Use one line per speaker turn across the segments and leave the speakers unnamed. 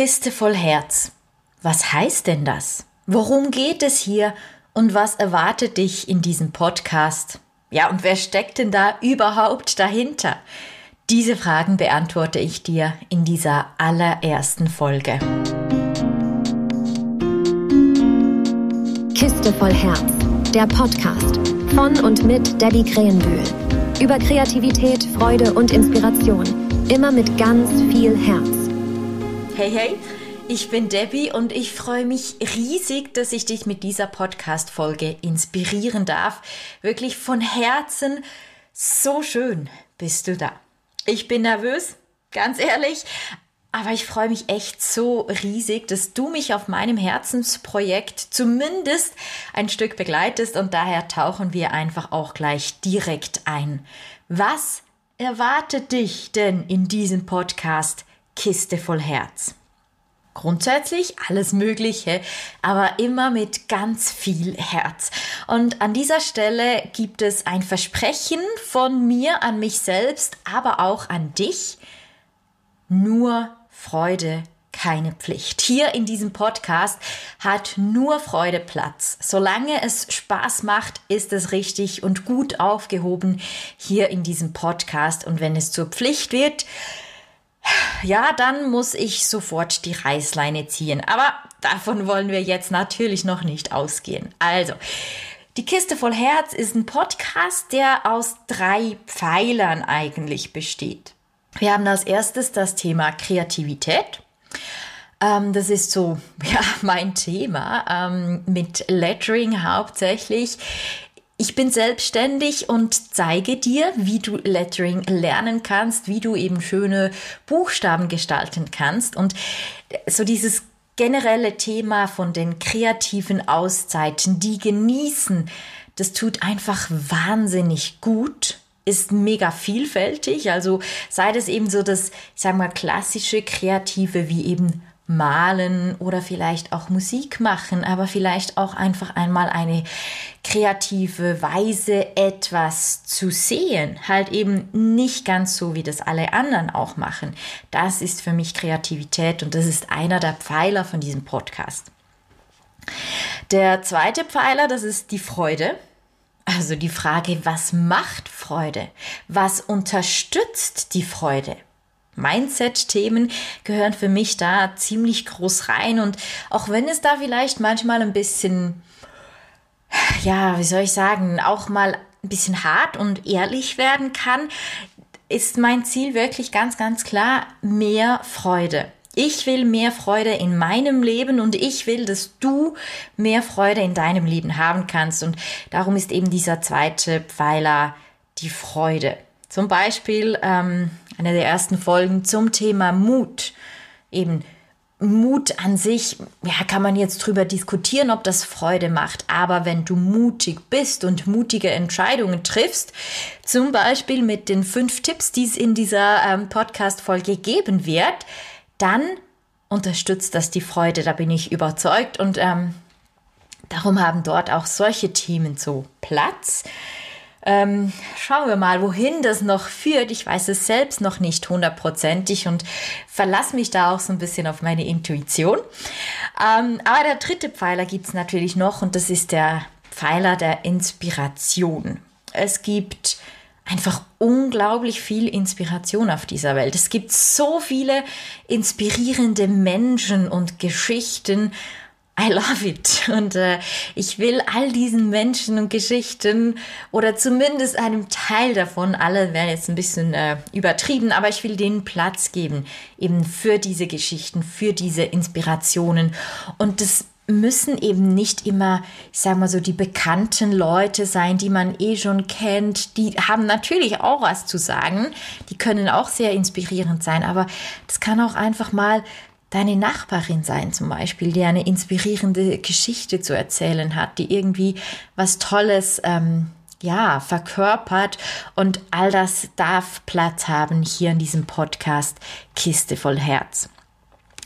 Kiste voll Herz. Was heißt denn das? Worum geht es hier und was erwartet dich in diesem Podcast? Ja, und wer steckt denn da überhaupt dahinter? Diese Fragen beantworte ich dir in dieser allerersten Folge.
Kiste voll Herz, der Podcast von und mit Debbie Krähenbühl. Über Kreativität, Freude und Inspiration. Immer mit ganz viel Herz.
Hey, hey, ich bin Debbie und ich freue mich riesig, dass ich dich mit dieser Podcast-Folge inspirieren darf. Wirklich von Herzen so schön bist du da. Ich bin nervös, ganz ehrlich, aber ich freue mich echt so riesig, dass du mich auf meinem Herzensprojekt zumindest ein Stück begleitest und daher tauchen wir einfach auch gleich direkt ein. Was erwartet dich denn in diesem Podcast Kiste voll Herz? Grundsätzlich alles Mögliche, aber immer mit ganz viel Herz. Und an dieser Stelle gibt es ein Versprechen von mir an mich selbst, aber auch an dich. Nur Freude keine Pflicht. Hier in diesem Podcast hat nur Freude Platz. Solange es Spaß macht, ist es richtig und gut aufgehoben hier in diesem Podcast. Und wenn es zur Pflicht wird, ja, dann muss ich sofort die Reißleine ziehen. Aber davon wollen wir jetzt natürlich noch nicht ausgehen. Also, die Kiste voll Herz ist ein Podcast, der aus drei Pfeilern eigentlich besteht. Wir haben als erstes das Thema Kreativität. Ähm, das ist so ja, mein Thema ähm, mit Lettering hauptsächlich. Ich bin selbstständig und zeige dir, wie du Lettering lernen kannst, wie du eben schöne Buchstaben gestalten kannst. Und so dieses generelle Thema von den kreativen Auszeiten, die genießen, das tut einfach wahnsinnig gut ist mega vielfältig. Also sei das eben so das, ich sag mal, klassische Kreative wie eben malen oder vielleicht auch Musik machen, aber vielleicht auch einfach einmal eine kreative Weise etwas zu sehen. Halt eben nicht ganz so, wie das alle anderen auch machen. Das ist für mich Kreativität und das ist einer der Pfeiler von diesem Podcast. Der zweite Pfeiler, das ist die Freude. Also die Frage, was macht Freude? Was unterstützt die Freude? Mindset-Themen gehören für mich da ziemlich groß rein und auch wenn es da vielleicht manchmal ein bisschen, ja, wie soll ich sagen, auch mal ein bisschen hart und ehrlich werden kann, ist mein Ziel wirklich ganz, ganz klar mehr Freude. Ich will mehr Freude in meinem Leben und ich will, dass du mehr Freude in deinem Leben haben kannst. Und darum ist eben dieser zweite Pfeiler die Freude. Zum Beispiel ähm, eine der ersten Folgen zum Thema Mut. Eben Mut an sich, ja, kann man jetzt drüber diskutieren, ob das Freude macht. Aber wenn du mutig bist und mutige Entscheidungen triffst, zum Beispiel mit den fünf Tipps, die es in dieser ähm, Podcast-Folge geben wird, dann unterstützt das die Freude, da bin ich überzeugt. Und ähm, darum haben dort auch solche Themen so Platz. Ähm, schauen wir mal, wohin das noch führt. Ich weiß es selbst noch nicht hundertprozentig und verlasse mich da auch so ein bisschen auf meine Intuition. Ähm, aber der dritte Pfeiler gibt es natürlich noch und das ist der Pfeiler der Inspiration. Es gibt einfach unglaublich viel Inspiration auf dieser Welt. Es gibt so viele inspirierende Menschen und Geschichten. I love it. Und äh, ich will all diesen Menschen und Geschichten oder zumindest einem Teil davon, alle werden jetzt ein bisschen äh, übertrieben, aber ich will denen Platz geben, eben für diese Geschichten, für diese Inspirationen. Und das müssen eben nicht immer, ich sag mal so, die bekannten Leute sein, die man eh schon kennt. Die haben natürlich auch was zu sagen. Die können auch sehr inspirierend sein, aber das kann auch einfach mal deine Nachbarin sein zum Beispiel, die eine inspirierende Geschichte zu erzählen hat, die irgendwie was Tolles, ähm, ja, verkörpert und all das darf Platz haben hier in diesem Podcast Kiste voll Herz.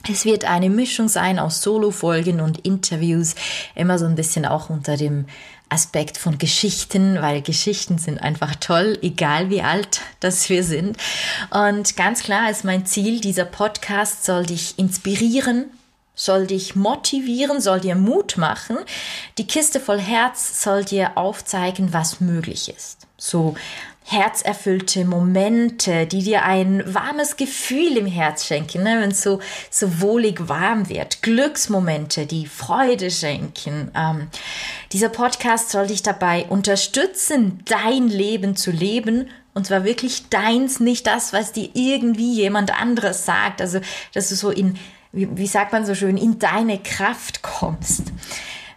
Es wird eine Mischung sein aus Solo-Folgen und Interviews, immer so ein bisschen auch unter dem Aspekt von Geschichten, weil Geschichten sind einfach toll, egal wie alt das wir sind. Und ganz klar ist mein Ziel, dieser Podcast soll dich inspirieren, soll dich motivieren, soll dir Mut machen. Die Kiste voll Herz soll dir aufzeigen, was möglich ist. So herzerfüllte Momente, die dir ein warmes Gefühl im Herz schenken, ne? wenn es so, so wohlig warm wird. Glücksmomente, die Freude schenken. Ähm, dieser Podcast soll dich dabei unterstützen, dein Leben zu leben. Und zwar wirklich deins, nicht das, was dir irgendwie jemand anderes sagt. Also, dass du so in, wie, wie sagt man so schön, in deine Kraft kommst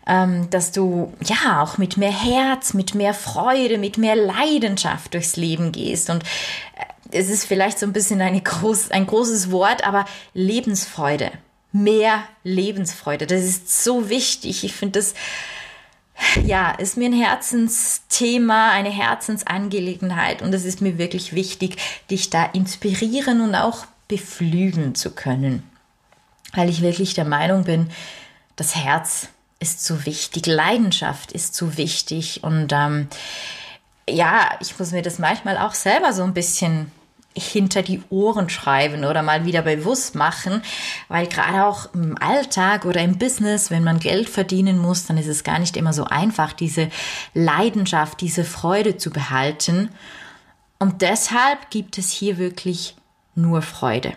ähm, dass du ja auch mit mehr Herz, mit mehr Freude, mit mehr Leidenschaft durchs Leben gehst. Und äh, es ist vielleicht so ein bisschen groß, ein großes Wort, aber Lebensfreude. Mehr Lebensfreude. Das ist so wichtig. Ich finde das ja, ist mir ein Herzensthema, eine Herzensangelegenheit und es ist mir wirklich wichtig, dich da inspirieren und auch beflügen zu können. Weil ich wirklich der Meinung bin, das Herz ist so wichtig, Leidenschaft ist so wichtig und ähm, ja, ich muss mir das manchmal auch selber so ein bisschen hinter die Ohren schreiben oder mal wieder bewusst machen, weil gerade auch im Alltag oder im Business, wenn man Geld verdienen muss, dann ist es gar nicht immer so einfach, diese Leidenschaft, diese Freude zu behalten. Und deshalb gibt es hier wirklich nur Freude.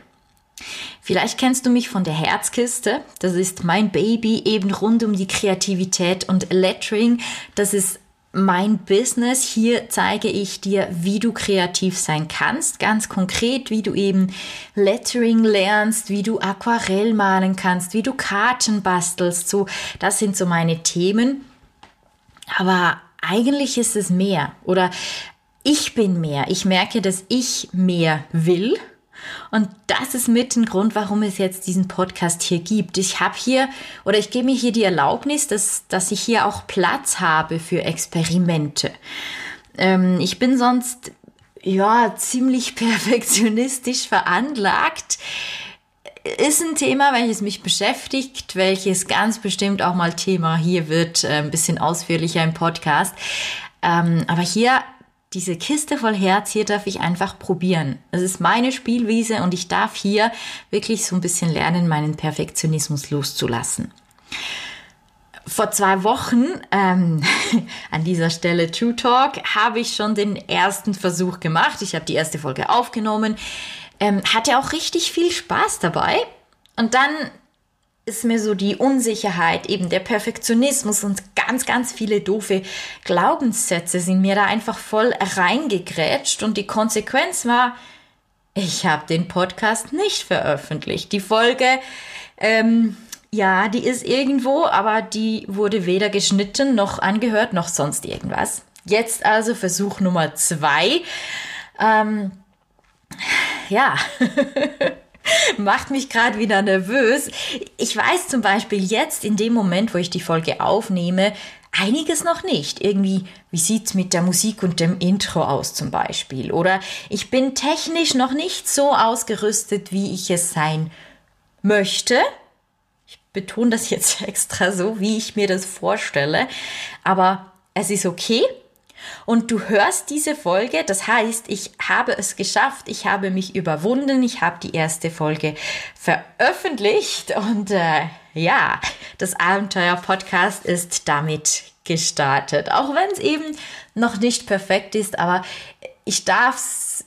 Vielleicht kennst du mich von der Herzkiste. Das ist mein Baby eben rund um die Kreativität und Lettering. Das ist mein Business. Hier zeige ich dir, wie du kreativ sein kannst. Ganz konkret, wie du eben Lettering lernst, wie du Aquarell malen kannst, wie du Karten bastelst. So, das sind so meine Themen. Aber eigentlich ist es mehr. Oder ich bin mehr. Ich merke, dass ich mehr will und das ist mit ein Grund, warum es jetzt diesen Podcast hier gibt. Ich habe hier oder ich gebe mir hier die Erlaubnis, dass, dass ich hier auch Platz habe für Experimente. Ähm, ich bin sonst ja ziemlich perfektionistisch veranlagt. Ist ein Thema, welches mich beschäftigt, welches ganz bestimmt auch mal Thema hier wird, äh, ein bisschen ausführlicher im Podcast. Ähm, aber hier diese Kiste voll Herz, hier darf ich einfach probieren. Es ist meine Spielwiese und ich darf hier wirklich so ein bisschen lernen, meinen Perfektionismus loszulassen. Vor zwei Wochen, ähm, an dieser Stelle True Talk, habe ich schon den ersten Versuch gemacht. Ich habe die erste Folge aufgenommen, ähm, hatte auch richtig viel Spaß dabei. Und dann ist mir so die Unsicherheit, eben der Perfektionismus und ganz, ganz viele doofe Glaubenssätze sind mir da einfach voll reingegrätscht und die Konsequenz war, ich habe den Podcast nicht veröffentlicht. Die Folge, ähm, ja, die ist irgendwo, aber die wurde weder geschnitten noch angehört noch sonst irgendwas. Jetzt also Versuch Nummer zwei. Ähm, ja. macht mich gerade wieder nervös. Ich weiß zum Beispiel jetzt in dem Moment, wo ich die Folge aufnehme, einiges noch nicht. Irgendwie, wie sieht's mit der Musik und dem Intro aus zum Beispiel? Oder ich bin technisch noch nicht so ausgerüstet, wie ich es sein möchte. Ich betone das jetzt extra so, wie ich mir das vorstelle. Aber es ist okay und du hörst diese Folge, das heißt, ich habe es geschafft, ich habe mich überwunden, ich habe die erste Folge veröffentlicht und äh, ja, das Abenteuer-Podcast ist damit gestartet. Auch wenn es eben noch nicht perfekt ist, aber ich darf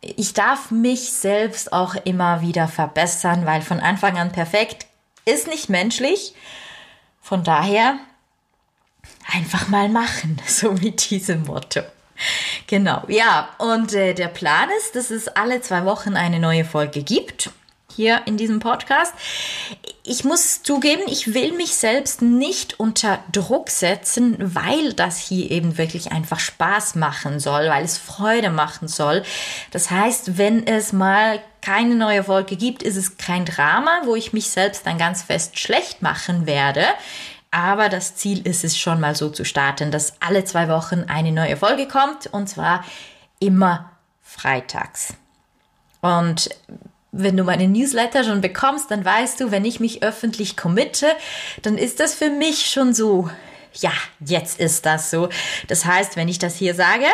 ich darf mich selbst auch immer wieder verbessern, weil von Anfang an perfekt ist nicht menschlich. Von daher einfach mal machen, so mit diesem Motto. Genau, ja, und äh, der Plan ist, dass es alle zwei Wochen eine neue Folge gibt hier in diesem Podcast. Ich muss zugeben, ich will mich selbst nicht unter Druck setzen, weil das hier eben wirklich einfach Spaß machen soll, weil es Freude machen soll. Das heißt, wenn es mal keine neue Folge gibt, ist es kein Drama, wo ich mich selbst dann ganz fest schlecht machen werde. Aber das Ziel ist es schon mal so zu starten, dass alle zwei Wochen eine neue Folge kommt und zwar immer freitags. Und wenn du meine Newsletter schon bekommst, dann weißt du, wenn ich mich öffentlich committe, dann ist das für mich schon so, ja, jetzt ist das so. Das heißt, wenn ich das hier sage,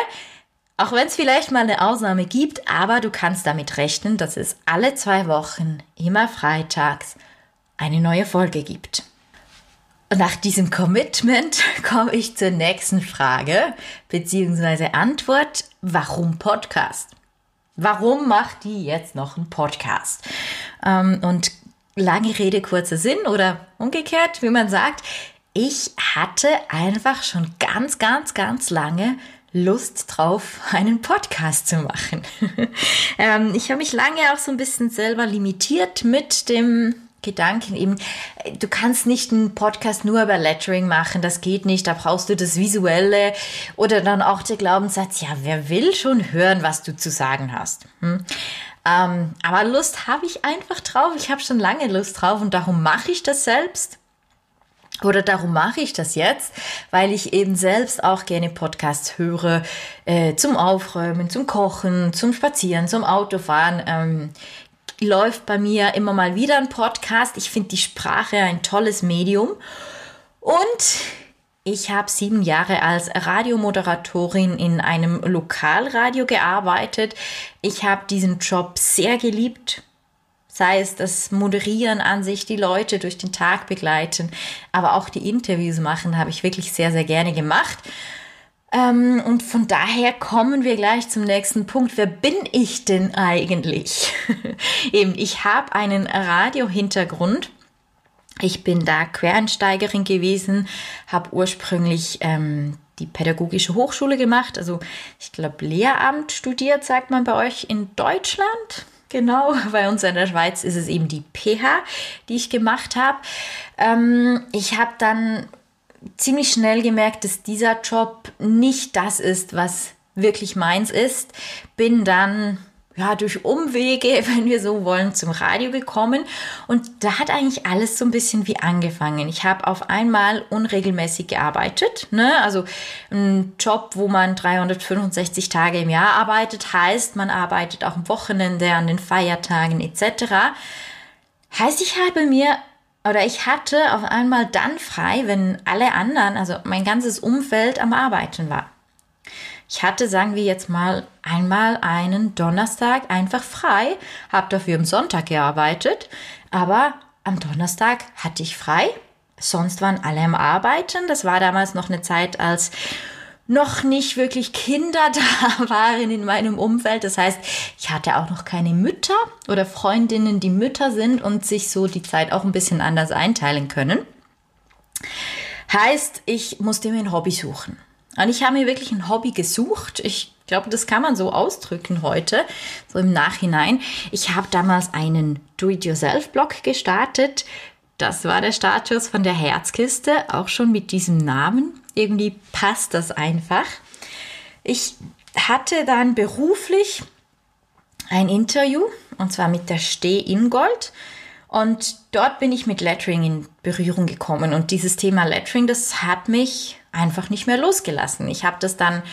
auch wenn es vielleicht mal eine Ausnahme gibt, aber du kannst damit rechnen, dass es alle zwei Wochen, immer freitags, eine neue Folge gibt. Nach diesem Commitment komme ich zur nächsten Frage bzw. Antwort. Warum Podcast? Warum macht die jetzt noch einen Podcast? Ähm, und lange Rede, kurzer Sinn oder umgekehrt, wie man sagt, ich hatte einfach schon ganz, ganz, ganz lange Lust drauf, einen Podcast zu machen. ähm, ich habe mich lange auch so ein bisschen selber limitiert mit dem Gedanken eben, du kannst nicht einen Podcast nur über Lettering machen, das geht nicht, da brauchst du das Visuelle oder dann auch der Glaubenssatz, ja, wer will schon hören, was du zu sagen hast. Hm? Ähm, aber Lust habe ich einfach drauf, ich habe schon lange Lust drauf und darum mache ich das selbst. Oder darum mache ich das jetzt, weil ich eben selbst auch gerne Podcasts höre, äh, zum Aufräumen, zum Kochen, zum Spazieren, zum Autofahren. Ähm, läuft bei mir immer mal wieder ein Podcast. Ich finde die Sprache ein tolles Medium. Und ich habe sieben Jahre als Radiomoderatorin in einem Lokalradio gearbeitet. Ich habe diesen Job sehr geliebt. Sei es das Moderieren an sich, die Leute durch den Tag begleiten, aber auch die Interviews machen, habe ich wirklich sehr, sehr gerne gemacht. Ähm, und von daher kommen wir gleich zum nächsten Punkt. Wer bin ich denn eigentlich? Eben, ich habe einen Radio-Hintergrund. Ich bin da Quereinsteigerin gewesen, habe ursprünglich ähm, die pädagogische Hochschule gemacht, also ich glaube Lehramt studiert, sagt man bei euch in Deutschland. Genau, bei uns in der Schweiz ist es eben die PH, die ich gemacht habe. Ähm, ich habe dann ziemlich schnell gemerkt, dass dieser Job nicht das ist, was wirklich meins ist. Bin dann ja, durch Umwege, wenn wir so wollen, zum Radio gekommen. Und da hat eigentlich alles so ein bisschen wie angefangen. Ich habe auf einmal unregelmäßig gearbeitet. Ne? Also ein Job, wo man 365 Tage im Jahr arbeitet, heißt, man arbeitet auch am Wochenende, an den Feiertagen etc. Heißt, ich habe mir oder ich hatte auf einmal dann frei, wenn alle anderen, also mein ganzes Umfeld am Arbeiten war. Ich hatte, sagen wir jetzt mal, einmal einen Donnerstag einfach frei, habe dafür am Sonntag gearbeitet, aber am Donnerstag hatte ich frei. Sonst waren alle am Arbeiten. Das war damals noch eine Zeit, als noch nicht wirklich Kinder da waren in meinem Umfeld. Das heißt, ich hatte auch noch keine Mütter oder Freundinnen, die Mütter sind und sich so die Zeit auch ein bisschen anders einteilen können. Heißt, ich musste mir ein Hobby suchen. Und ich habe mir wirklich ein Hobby gesucht. Ich glaube, das kann man so ausdrücken heute, so im Nachhinein. Ich habe damals einen Do-it-yourself-Blog gestartet. Das war der Status von der Herzkiste, auch schon mit diesem Namen irgendwie passt das einfach. Ich hatte dann beruflich ein Interview und zwar mit der Steh Ingold. Und dort bin ich mit Lettering in Berührung gekommen. Und dieses Thema Lettering, das hat mich einfach nicht mehr losgelassen. Ich habe das dann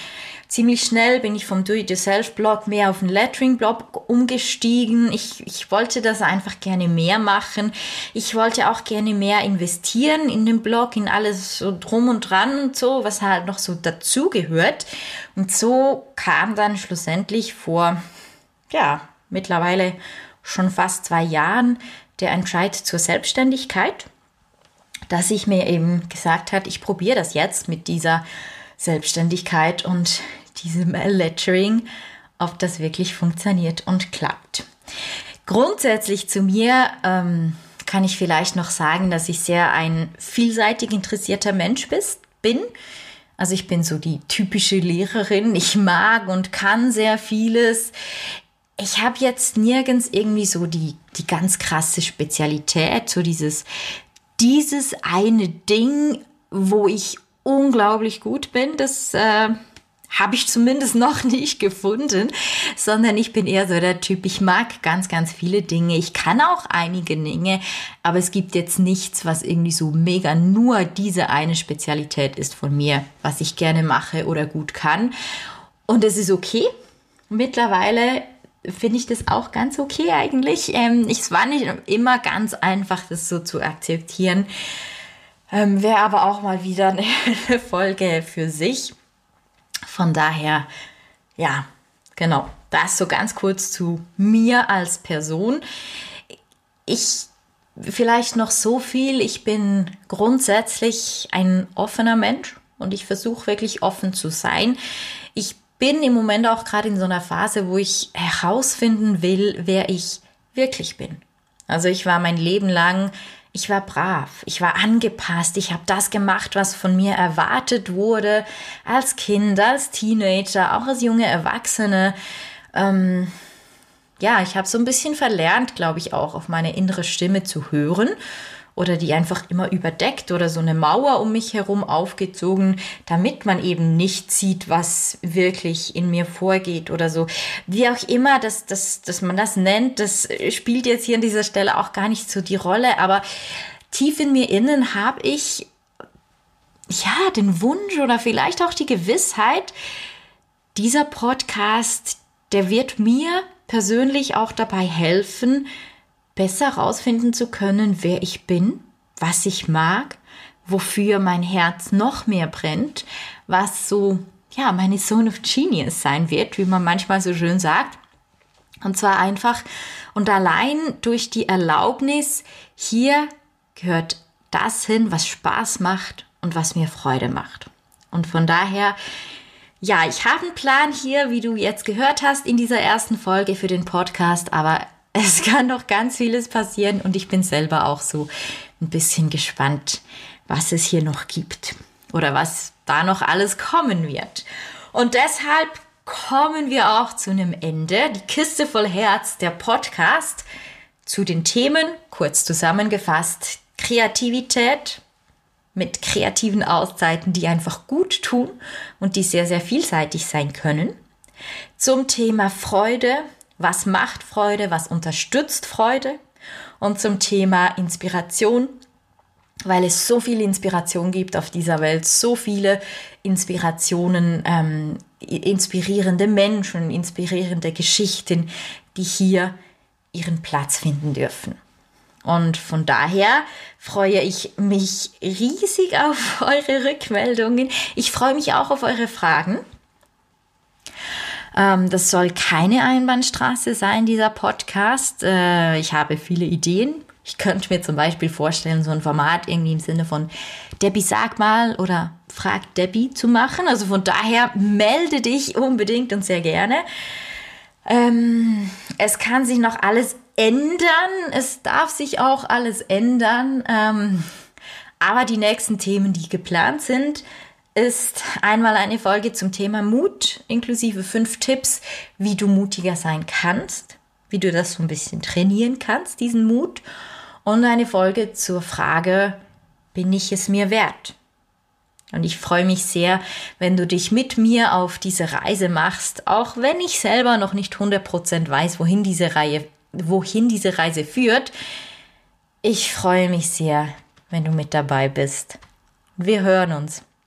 ziemlich schnell bin ich vom Do-it-yourself-Blog mehr auf den Lettering-Blog umgestiegen. Ich, ich wollte das einfach gerne mehr machen. Ich wollte auch gerne mehr investieren in den Blog, in alles so drum und dran und so, was halt noch so dazugehört. Und so kam dann schlussendlich vor, ja, mittlerweile schon fast zwei Jahren der Entscheid zur Selbstständigkeit, dass ich mir eben gesagt hat, ich probiere das jetzt mit dieser Selbstständigkeit und diesem Lettering, ob das wirklich funktioniert und klappt. Grundsätzlich zu mir ähm, kann ich vielleicht noch sagen, dass ich sehr ein vielseitig interessierter Mensch bist, bin. Also ich bin so die typische Lehrerin. Ich mag und kann sehr vieles. Ich habe jetzt nirgends irgendwie so die, die ganz krasse Spezialität, so dieses, dieses eine Ding, wo ich unglaublich gut bin. Das äh, habe ich zumindest noch nicht gefunden, sondern ich bin eher so der Typ, ich mag ganz, ganz viele Dinge. Ich kann auch einige Dinge, aber es gibt jetzt nichts, was irgendwie so mega nur diese eine Spezialität ist von mir, was ich gerne mache oder gut kann. Und es ist okay. Mittlerweile finde ich das auch ganz okay eigentlich. Ähm, es war nicht immer ganz einfach, das so zu akzeptieren. Ähm, Wäre aber auch mal wieder eine Folge für sich. Von daher, ja, genau. Das so ganz kurz zu mir als Person. Ich vielleicht noch so viel. Ich bin grundsätzlich ein offener Mensch und ich versuche wirklich offen zu sein. Ich bin im Moment auch gerade in so einer Phase, wo ich herausfinden will, wer ich wirklich bin. Also ich war mein Leben lang, ich war brav, ich war angepasst, ich habe das gemacht, was von mir erwartet wurde, als Kind, als Teenager, auch als junge Erwachsene. Ähm, ja, ich habe so ein bisschen verlernt, glaube ich, auch auf meine innere Stimme zu hören oder die einfach immer überdeckt oder so eine Mauer um mich herum aufgezogen, damit man eben nicht sieht, was wirklich in mir vorgeht oder so. Wie auch immer, dass, dass, dass man das nennt, das spielt jetzt hier an dieser Stelle auch gar nicht so die Rolle, aber tief in mir innen habe ich ja den Wunsch oder vielleicht auch die Gewissheit, dieser Podcast, der wird mir persönlich auch dabei helfen, besser herausfinden zu können, wer ich bin, was ich mag, wofür mein Herz noch mehr brennt, was so, ja, meine Zone of Genius sein wird, wie man manchmal so schön sagt. Und zwar einfach und allein durch die Erlaubnis, hier gehört das hin, was Spaß macht und was mir Freude macht. Und von daher, ja, ich habe einen Plan hier, wie du jetzt gehört hast in dieser ersten Folge für den Podcast, aber es kann noch ganz vieles passieren und ich bin selber auch so ein bisschen gespannt, was es hier noch gibt oder was da noch alles kommen wird. Und deshalb kommen wir auch zu einem Ende. Die Kiste voll Herz, der Podcast zu den Themen, kurz zusammengefasst, Kreativität mit kreativen Auszeiten, die einfach gut tun und die sehr, sehr vielseitig sein können. Zum Thema Freude, was macht Freude, was unterstützt Freude und zum Thema Inspiration, weil es so viel Inspiration gibt auf dieser Welt, so viele Inspirationen, ähm, inspirierende Menschen, inspirierende Geschichten, die hier ihren Platz finden dürfen. Und von daher freue ich mich riesig auf eure Rückmeldungen. Ich freue mich auch auf eure Fragen. Ähm, das soll keine Einbahnstraße sein, dieser Podcast. Äh, ich habe viele Ideen. Ich könnte mir zum Beispiel vorstellen, so ein Format irgendwie im Sinne von Debbie sag mal oder frag Debbie zu machen. Also von daher melde dich unbedingt und sehr gerne. Ähm, es kann sich noch alles ändern. Es darf sich auch alles ändern. Ähm, aber die nächsten Themen, die geplant sind, ist einmal eine Folge zum Thema Mut, inklusive fünf Tipps, wie du mutiger sein kannst, wie du das so ein bisschen trainieren kannst, diesen Mut. Und eine Folge zur Frage, bin ich es mir wert? Und ich freue mich sehr, wenn du dich mit mir auf diese Reise machst, auch wenn ich selber noch nicht 100% weiß, wohin diese, Reihe, wohin diese Reise führt. Ich freue mich sehr, wenn du mit dabei bist. Wir hören uns.